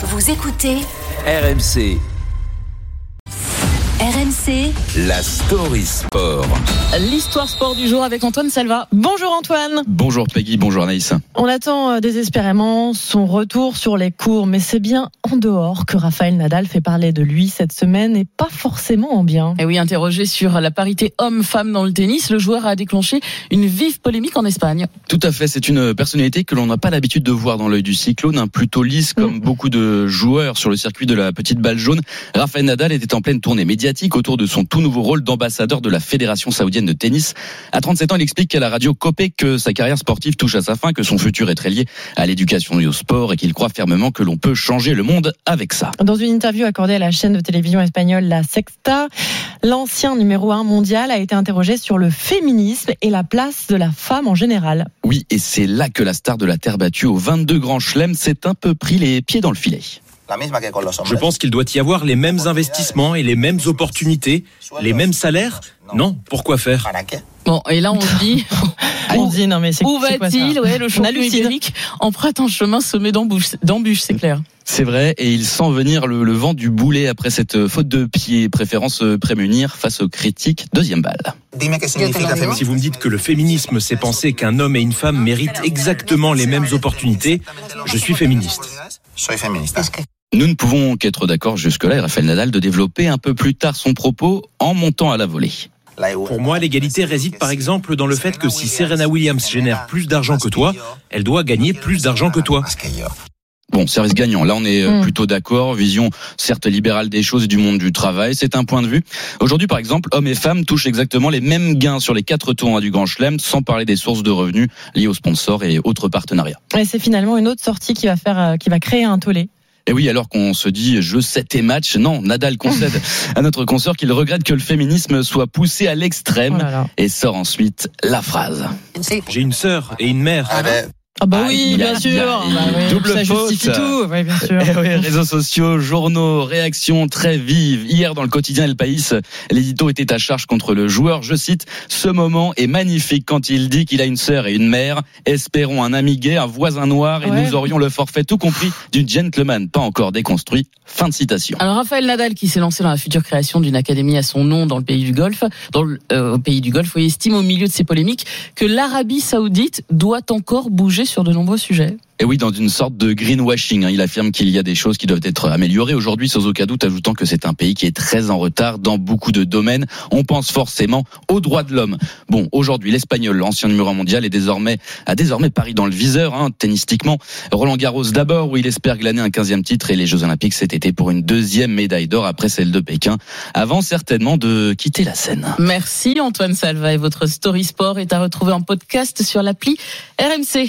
Vous écoutez RMC, RMC la story sport. L'histoire sport du jour avec Antoine Salva. Bonjour Antoine. Bonjour Peggy, bonjour Anaïs. On attend euh, désespérément son retour sur les cours, mais c'est bien en dehors que Raphaël Nadal fait parler de lui cette semaine et pas forcément en bien. Et oui, interrogé sur la parité homme-femme dans le tennis, le joueur a déclenché une vive polémique en Espagne. Tout à fait, c'est une personnalité que l'on n'a pas l'habitude de voir dans l'œil du cyclone, un plutôt lisse comme beaucoup de joueurs sur le circuit de la petite balle jaune. Raphaël Nadal était en pleine tournée médiatique autour de son tout nouveau rôle d'ambassadeur de la Fédération saoudienne de tennis. À 37 ans, il explique qu'à la radio Copé que sa carrière sportive touche à sa fin, que son futur est très lié à l'éducation et au sport et qu'il croit fermement que l'on peut changer le monde avec ça. Dans une interview accordée à la chaîne de télévision espagnole La Sexta, l'ancien numéro 1 mondial a été interrogé sur le féminisme et la place de la femme en général. Oui, et c'est là que la star de la terre battue au 22 Grand Chelem s'est un peu pris les pieds dans le filet. Je pense qu'il doit y avoir les mêmes investissements et les mêmes opportunités, les mêmes salaires. Non, pourquoi faire? Bon, et là on se dit, On dit non mais c'est où va-t-il? Ouais, le champion ibérique emprunte un chemin semé d'embûches, d'embûches, c'est clair. C'est vrai, et il sent venir le, le vent du boulet après cette faute de pied, préférant se prémunir face aux critiques. Deuxième balle. Si vous me dites que le féminisme, c'est penser qu'un homme et une femme méritent exactement les mêmes opportunités, je suis féministe. Nous ne pouvons qu'être d'accord jusque-là, et Raphaël Nadal, de développer un peu plus tard son propos en montant à la volée. Pour moi, l'égalité réside par exemple dans le fait que si Serena Williams génère plus d'argent que toi, elle doit gagner plus d'argent que toi. Bon, service gagnant. Là, on est euh, Mm. plutôt d'accord. Vision certes libérale des choses et du monde du travail. C'est un point de vue. Aujourd'hui, par exemple, hommes et femmes touchent exactement les mêmes gains sur les quatre tournois du Grand Chelem, sans parler des sources de revenus liées aux sponsors et autres partenariats. Et c'est finalement une autre sortie qui va faire, euh, qui va créer un tollé. Et oui, alors qu'on se dit jeu 7 et match, non, Nadal concède à notre consoeur qu'il regrette que le féminisme soit poussé à Oh l'extrême là. et sort ensuite la phrase. J'ai une sœur et une mère. Ah bah Ah, oui, il y a- bien a- sûr. Bah oui, double ça faute. justifie tout. Oui, bien sûr. Eh oui, réseaux sociaux, journaux, réactions très vives. Hier, dans le quotidien El País, l'édito était à charge contre le joueur. Je cite, ce moment est magnifique quand il dit qu'il a une sœur et une mère. Espérons un ami gay, un voisin noir et Ouais. nous aurions le forfait tout compris du gentleman pas encore déconstruit. Fin de citation. Alors Raphaël Nadal, qui s'est lancé dans la future création d'une académie à son nom dans le pays du Golfe, dans le euh, au pays du Golfe, oui, estime au milieu de ces polémiques que l'Arabie Saoudite doit encore bouger sur de nombreux sujets. Et oui, dans une sorte de greenwashing, hein, il affirme qu'il y a des choses qui doivent être améliorées aujourd'hui, sans aucun doute, ajoutant que c'est un pays qui est très en retard dans beaucoup de domaines. On pense forcément aux droits de l'homme. Bon, aujourd'hui, l'Espagnol, l'ancien numéro un mondial, est désormais a désormais Paris dans le viseur, hein, tennistiquement. Roland Garros d'abord, où il espère glaner un 15e titre, et les Jeux Olympiques cet été pour une deuxième médaille d'or après celle de Pékin, avant certainement de quitter la scène. Merci Antoine Salva et votre Story Sport est à retrouver en podcast sur l'appli RMC.